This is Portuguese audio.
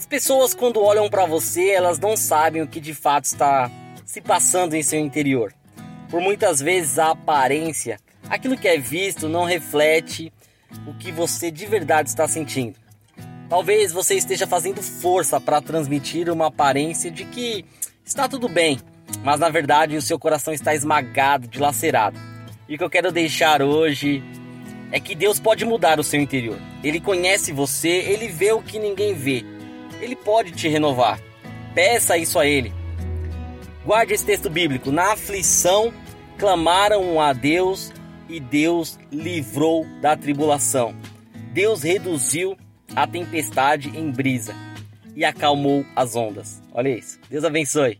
As pessoas quando olham para você, elas não sabem o que de fato está se passando em seu interior. Por muitas vezes a aparência, aquilo que é visto não reflete o que você de verdade está sentindo. Talvez você esteja fazendo força para transmitir uma aparência de que está tudo bem, mas na verdade o seu coração está esmagado, dilacerado. E o que eu quero deixar hoje é que Deus pode mudar o seu interior. Ele conhece você, ele vê o que ninguém vê. Ele pode te renovar. Peça isso a ele. Guarde esse texto bíblico. Na aflição, clamaram a Deus e Deus livrou da tribulação. Deus reduziu a tempestade em brisa e acalmou as ondas. Olha isso. Deus abençoe.